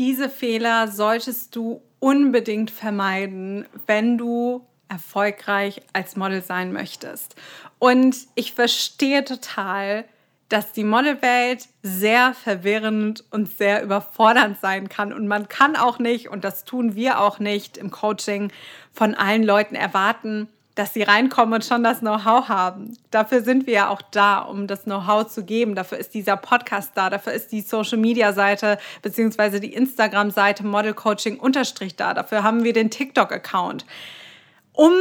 diese Fehler solltest du unbedingt vermeiden, wenn du erfolgreich als Model sein möchtest. Und ich verstehe total, dass die Modelwelt sehr verwirrend und sehr überfordernd sein kann. Und man kann auch nicht, und das tun wir auch nicht im Coaching, von allen Leuten erwarten, dass sie reinkommen und schon das Know-how haben. Dafür sind wir ja auch da, um das Know-how zu geben. Dafür ist dieser Podcast da, dafür ist die Social-Media-Seite bzw. die Instagram-Seite Model Coaching unterstrich da. Dafür haben wir den TikTok-Account. Um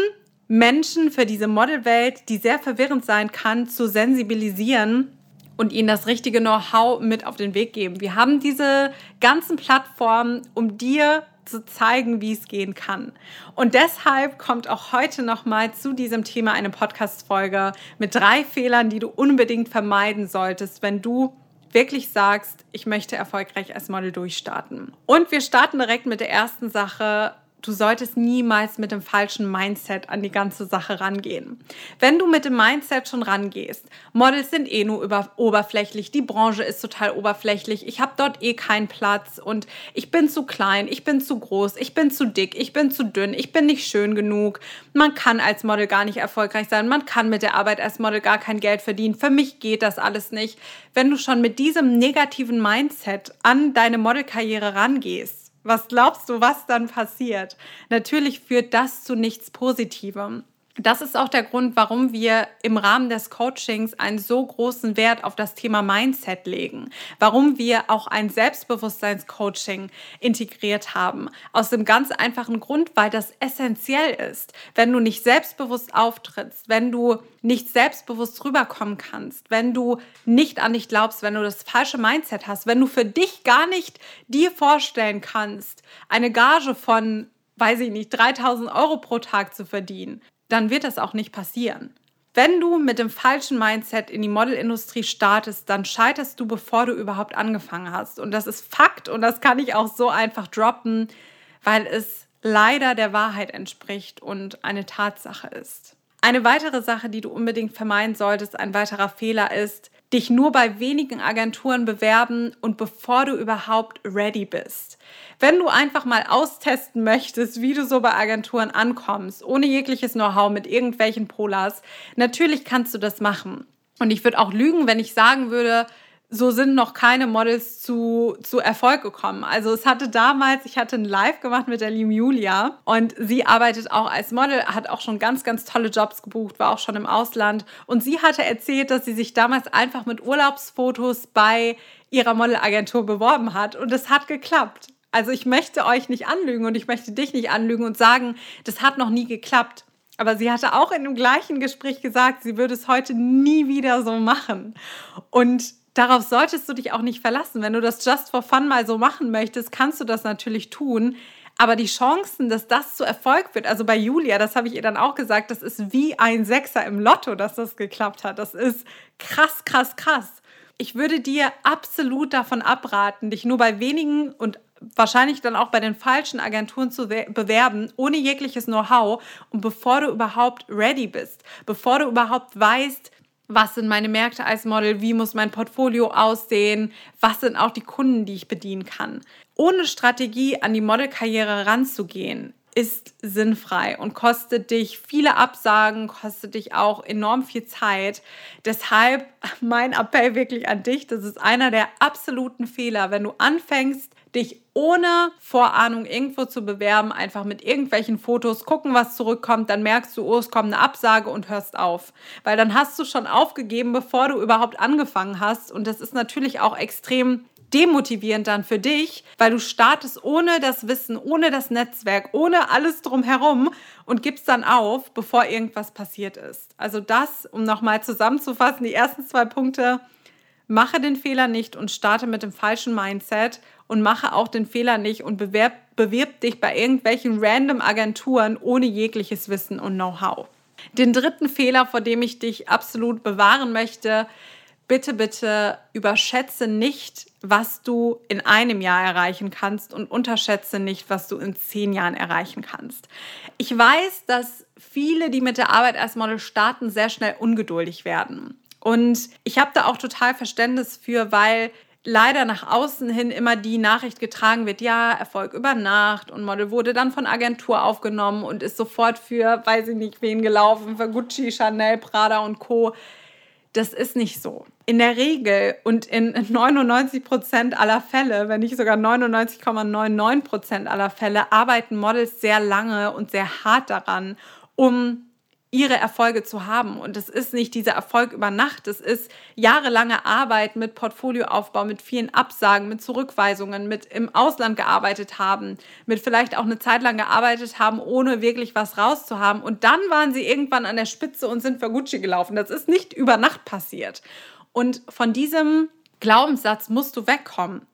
Menschen für diese Modelwelt, die sehr verwirrend sein kann, zu sensibilisieren und ihnen das richtige Know-how mit auf den Weg geben. Wir haben diese ganzen Plattformen, um dir zu zeigen, wie es gehen kann. Und deshalb kommt auch heute nochmal zu diesem Thema eine Podcast-Folge mit drei Fehlern, die du unbedingt vermeiden solltest, wenn du wirklich sagst, ich möchte erfolgreich als Model durchstarten. Und wir starten direkt mit der ersten Sache, du solltest niemals mit dem falschen Mindset an die ganze Sache rangehen. Wenn du mit dem Mindset schon rangehst, Models sind eh nur über, oberflächlich, die Branche ist total oberflächlich, ich habe dort eh keinen Platz und ich bin zu klein, ich bin zu groß, ich bin zu dick, ich bin zu dünn, ich bin nicht schön genug, man kann als Model gar nicht erfolgreich sein, man kann mit der Arbeit als Model gar kein Geld verdienen, für mich geht das alles nicht. Wenn du schon mit diesem negativen Mindset an deine Modelkarriere rangehst, was glaubst du, was dann passiert? Natürlich führt das zu nichts Positivem. Das ist auch der Grund, warum wir im Rahmen des Coachings einen so großen Wert auf das Thema Mindset legen. Warum wir auch ein Selbstbewusstseinscoaching integriert haben. Aus dem ganz einfachen Grund, weil das essentiell ist. Wenn du nicht selbstbewusst auftrittst, wenn du nicht selbstbewusst rüberkommen kannst, wenn du nicht an dich glaubst, wenn du das falsche Mindset hast, wenn du für dich gar nicht dir vorstellen kannst, eine Gage von weiß ich nicht, 3000 Euro pro Tag zu verdienen, dann wird das auch nicht passieren. Wenn du mit dem falschen Mindset in die Modelindustrie startest, dann scheiterst du, bevor du überhaupt angefangen hast. Und das ist Fakt und das kann ich auch so einfach droppen, weil es leider der Wahrheit entspricht und eine Tatsache ist. Eine weitere Sache, die du unbedingt vermeiden solltest, ein weiterer Fehler ist, dich nur bei wenigen Agenturen bewerben und bevor du überhaupt ready bist. Wenn du einfach mal austesten möchtest, wie du so bei Agenturen ankommst, ohne jegliches Know-how mit irgendwelchen Polas, natürlich kannst du das machen. Und ich würde auch lügen, wenn ich sagen würde, so sind noch keine Models zu, zu Erfolg gekommen. Also es hatte damals, ich hatte ein Live gemacht mit der lieben Julia und sie arbeitet auch als Model, hat auch schon ganz, ganz tolle Jobs gebucht, war auch schon im Ausland und sie hatte erzählt, dass sie sich damals einfach mit Urlaubsfotos bei ihrer Modelagentur beworben hat und es hat geklappt. Also ich möchte euch nicht anlügen und ich möchte dich nicht anlügen und sagen, das hat noch nie geklappt. Aber sie hatte auch in dem gleichen Gespräch gesagt, sie würde es heute nie wieder so machen. Und darauf solltest du dich auch nicht verlassen. Wenn du das just for fun mal so machen möchtest, kannst du das natürlich tun. Aber die Chancen, dass das zu Erfolg wird, also bei Julia, das habe ich ihr dann auch gesagt, das ist wie ein Sechser im Lotto, dass das geklappt hat. Das ist krass, krass, krass. Ich würde dir absolut davon abraten, dich nur bei wenigen und wahrscheinlich dann auch bei den falschen Agenturen zu bewerben, ohne jegliches Know-how und bevor du überhaupt ready bist, bevor du überhaupt weißt, was sind meine Märkte als Model, wie muss mein Portfolio aussehen, was sind auch die Kunden, die ich bedienen kann. Ohne Strategie an die Modelkarriere ranzugehen, ist sinnfrei und kostet dich viele Absagen, kostet dich auch enorm viel Zeit. Deshalb mein Appell wirklich an dich, das ist einer der absoluten Fehler, wenn du anfängst, dich ohne Vorahnung irgendwo zu bewerben, einfach mit irgendwelchen Fotos gucken, was zurückkommt, dann merkst du, oh, es kommt eine Absage und hörst auf. Weil dann hast du schon aufgegeben, bevor du überhaupt angefangen hast. Und das ist natürlich auch extrem demotivierend dann für dich, weil du startest ohne das Wissen, ohne das Netzwerk, ohne alles drumherum und gibst dann auf, bevor irgendwas passiert ist. Also das, um nochmal zusammenzufassen, die ersten zwei Punkte, mache den Fehler nicht und starte mit dem falschen Mindset und mache auch den Fehler nicht und bewerb, bewirb dich bei irgendwelchen random Agenturen ohne jegliches Wissen und Know-how. Den dritten Fehler, vor dem ich dich absolut bewahren möchte, bitte, bitte überschätze nicht, was du in einem Jahr erreichen kannst und unterschätze nicht, was du in zehn Jahren erreichen kannst. Ich weiß, dass viele, die mit der Arbeit als Model starten, sehr schnell ungeduldig werden. Und ich habe da auch total Verständnis für, weil leider nach außen hin immer die Nachricht getragen wird, ja, Erfolg über Nacht und Model wurde dann von Agentur aufgenommen und ist sofort für, weiß ich nicht, wen gelaufen, für Gucci, Chanel, Prada und Co. Das ist nicht so. In der Regel und in 99 Prozent aller Fälle, wenn nicht sogar 99,99 Prozent aller Fälle, arbeiten Models sehr lange und sehr hart daran, um ihre Erfolge zu haben. Und es ist nicht dieser Erfolg über Nacht, es ist jahrelange Arbeit mit Portfolioaufbau, mit vielen Absagen, mit Zurückweisungen, mit im Ausland gearbeitet haben, mit vielleicht auch eine Zeit lang gearbeitet haben, ohne wirklich was rauszuhaben. Und dann waren sie irgendwann an der Spitze und sind für Gucci gelaufen. Das ist nicht über Nacht passiert. Und von diesem Glaubenssatz musst du wegkommen.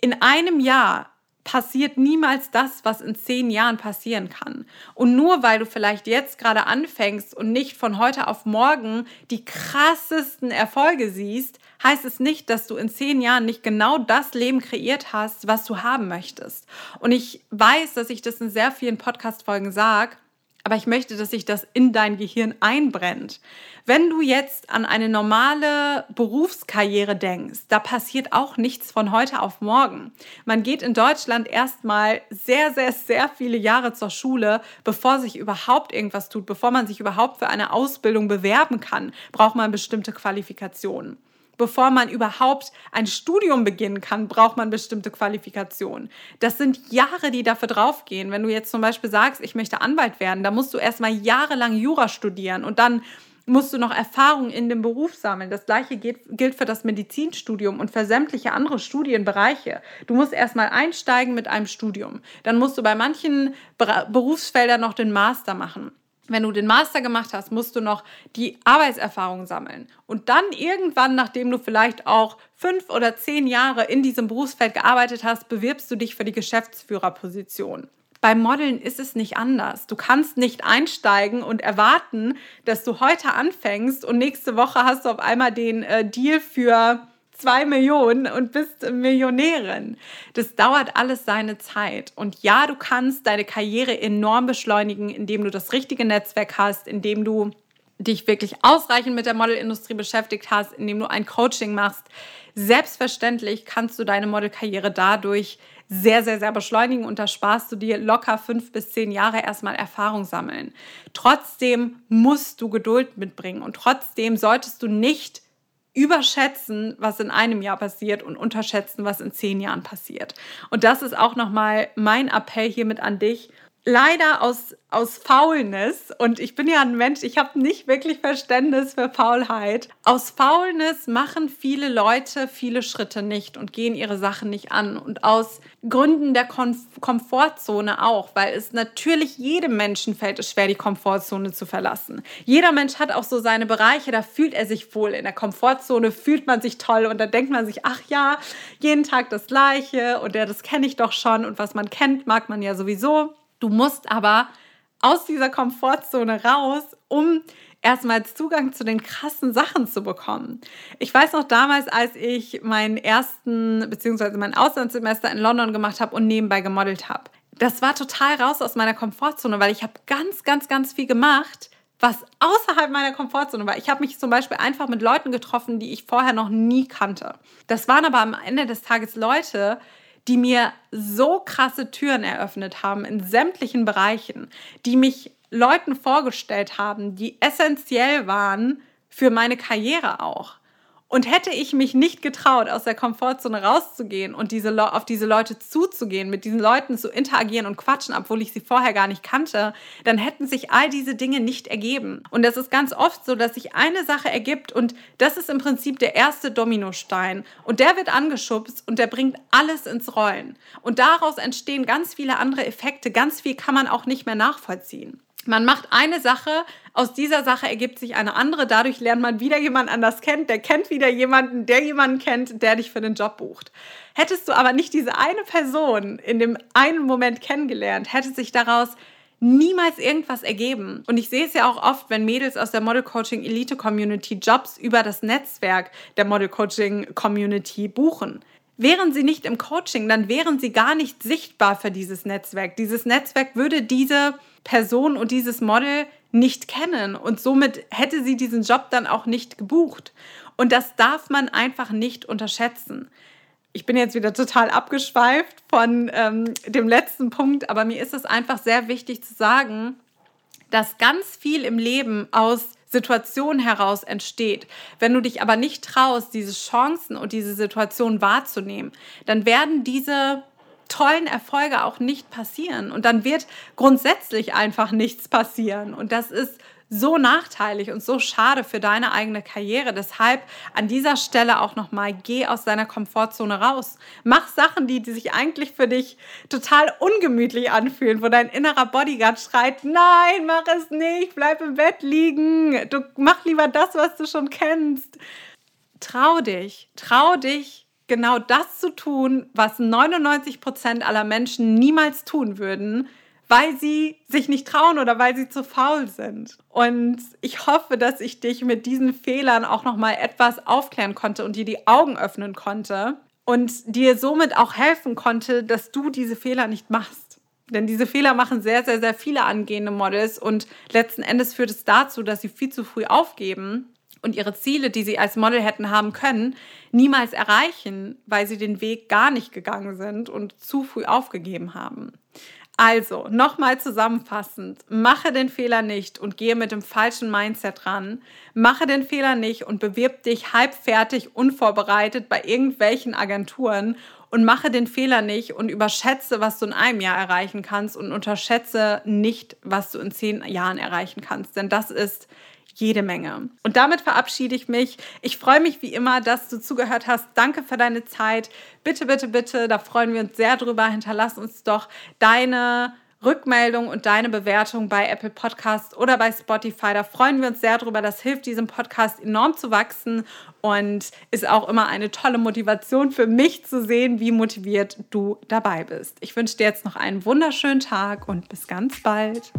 In einem Jahr passiert niemals das, was in zehn Jahren passieren kann. Und nur weil du vielleicht jetzt gerade anfängst und nicht von heute auf morgen die krassesten Erfolge siehst, heißt es nicht, dass du in zehn Jahren nicht genau das Leben kreiert hast, was du haben möchtest. Und ich weiß, dass ich das in sehr vielen Podcast-Folgen sage, aber ich möchte, dass sich das in dein Gehirn einbrennt. Wenn du jetzt an eine normale Berufskarriere denkst, da passiert auch nichts von heute auf morgen. Man geht in Deutschland erstmal sehr, sehr, sehr viele Jahre zur Schule, bevor sich überhaupt irgendwas tut, bevor man sich überhaupt für eine Ausbildung bewerben kann, braucht man bestimmte Qualifikationen bevor man überhaupt ein Studium beginnen kann, braucht man bestimmte Qualifikationen. Das sind Jahre, die dafür draufgehen. Wenn du jetzt zum Beispiel sagst, ich möchte Anwalt werden, da musst du erstmal jahrelang Jura studieren und dann musst du noch Erfahrung in dem Beruf sammeln. Das gleiche gilt für das Medizinstudium und für sämtliche andere Studienbereiche. Du musst erstmal einsteigen mit einem Studium. Dann musst du bei manchen Berufsfeldern noch den Master machen wenn du den Master gemacht hast, musst du noch die Arbeitserfahrung sammeln. Und dann irgendwann, nachdem du vielleicht auch fünf oder zehn Jahre in diesem Berufsfeld gearbeitet hast, bewirbst du dich für die Geschäftsführerposition. Beim Modeln ist es nicht anders. Du kannst nicht einsteigen und erwarten, dass du heute anfängst und nächste Woche hast du auf einmal den äh, Deal für zwei Millionen und bist Millionärin. Das dauert alles seine Zeit. Und ja, du kannst deine Karriere enorm beschleunigen, indem du das richtige Netzwerk hast, indem du dich wirklich ausreichend mit der Modelindustrie beschäftigt hast, indem du ein Coaching machst. Selbstverständlich kannst du deine Modelkarriere dadurch sehr, sehr, sehr beschleunigen und da sparst du dir locker fünf bis zehn Jahre erstmal Erfahrung sammeln. Trotzdem musst du Geduld mitbringen und trotzdem solltest du nicht überschätzen, was in einem Jahr passiert und unterschätzen, was in zehn Jahren passiert. Und das ist auch nochmal mein Appell hiermit an dich leider aus, aus Faulness, und ich bin ja ein Mensch, ich habe nicht wirklich Verständnis für Faulheit, aus Faulness machen viele Leute viele Schritte nicht und gehen ihre Sachen nicht an. Und aus Gründen der Kom Komfortzone auch, weil es natürlich jedem Menschen fällt es schwer, die Komfortzone zu verlassen. Jeder Mensch hat auch so seine Bereiche, da fühlt er sich wohl. In der Komfortzone fühlt man sich toll und da denkt man sich, ach ja, jeden Tag das Gleiche und ja, das kenne ich doch schon und was man kennt, mag man ja sowieso. Du musst aber aus dieser Komfortzone raus, um erstmal Zugang zu den krassen Sachen zu bekommen. Ich weiß noch damals, als ich meinen ersten bzw. mein Auslandssemester in London gemacht habe und nebenbei gemodelt habe. Das war total raus aus meiner Komfortzone, weil ich habe ganz, ganz, ganz viel gemacht, was außerhalb meiner Komfortzone war. Ich habe mich zum Beispiel einfach mit Leuten getroffen, die ich vorher noch nie kannte. Das waren aber am Ende des Tages Leute, die mir so krasse Türen eröffnet haben in sämtlichen Bereichen, die mich Leuten vorgestellt haben, die essentiell waren für meine Karriere auch. Und hätte ich mich nicht getraut, aus der Komfortzone rauszugehen und diese auf diese Leute zuzugehen, mit diesen Leuten zu interagieren und quatschen, obwohl ich sie vorher gar nicht kannte, dann hätten sich all diese Dinge nicht ergeben. Und das ist ganz oft so, dass sich eine Sache ergibt und das ist im Prinzip der erste Dominostein. Und der wird angeschubst und der bringt alles ins Rollen. Und daraus entstehen ganz viele andere Effekte. Ganz viel kann man auch nicht mehr nachvollziehen. Man macht eine Sache, aus dieser Sache ergibt sich eine andere, dadurch lernt man wieder jemand anders kennt, der kennt wieder jemanden, der jemanden kennt, der dich für den Job bucht. Hättest du aber nicht diese eine Person in dem einen Moment kennengelernt, hätte sich daraus niemals irgendwas ergeben. Und ich sehe es ja auch oft, wenn Mädels aus der Model Coaching Elite Community Jobs über das Netzwerk der Model Coaching Community buchen. Wären sie nicht im Coaching, dann wären sie gar nicht sichtbar für dieses Netzwerk. Dieses Netzwerk würde diese Person und dieses Model nicht kennen und somit hätte sie diesen Job dann auch nicht gebucht. Und das darf man einfach nicht unterschätzen. ich bin jetzt wieder total abgeschweift von ähm, dem letzten Punkt, aber mir ist es einfach sehr wichtig zu sagen, dass ganz viel im Leben aus Situationen heraus entsteht. Wenn du dich aber nicht traust, diese Chancen und diese Situation wahrzunehmen, dann werden diese tollen Erfolge auch nicht passieren und dann wird grundsätzlich einfach nichts passieren und das ist so nachteilig und so schade für deine eigene Karriere. Deshalb an dieser Stelle auch nochmal, geh aus deiner Komfortzone raus. Mach Sachen, die, die sich eigentlich für dich total ungemütlich anfühlen, wo dein innerer Bodyguard schreit, nein, mach es nicht, bleib im Bett liegen. Du mach lieber das, was du schon kennst. Trau dich, trau dich, genau das zu tun, was 99 Prozent aller Menschen niemals tun würden, weil sie sich nicht trauen oder weil sie zu faul sind. Und ich hoffe, dass ich dich mit diesen Fehlern auch noch mal etwas aufklären konnte und dir die Augen öffnen konnte und dir somit auch helfen konnte, dass du diese Fehler nicht machst. Denn diese Fehler machen sehr, sehr, sehr viele angehende Models und letzten Endes führt es dazu, dass sie viel zu früh aufgeben und ihre Ziele, die sie als Model hätten haben können, niemals erreichen, weil sie den Weg gar nicht gegangen sind und zu früh aufgegeben haben. Also, nochmal zusammenfassend, mache den Fehler nicht und gehe mit dem falschen Mindset ran. Mache den Fehler nicht und bewirb dich halbfertig, unvorbereitet bei irgendwelchen Agenturen und mache den Fehler nicht und überschätze, was du in einem Jahr erreichen kannst und unterschätze nicht, was du in zehn Jahren erreichen kannst. Denn das ist jede Menge. Und damit verabschiede ich mich. Ich freue mich wie immer, dass du zugehört hast. Danke für deine Zeit. Bitte, bitte, bitte, da freuen wir uns sehr drüber. Hinterlass uns doch deine Rückmeldung und deine Bewertung bei Apple Podcast oder bei Spotify. Da freuen wir uns sehr drüber. Das hilft diesem Podcast enorm zu wachsen und ist auch immer eine tolle Motivation für mich zu sehen, wie motiviert du dabei bist. Ich wünsche dir jetzt noch einen wunderschönen Tag und bis ganz bald.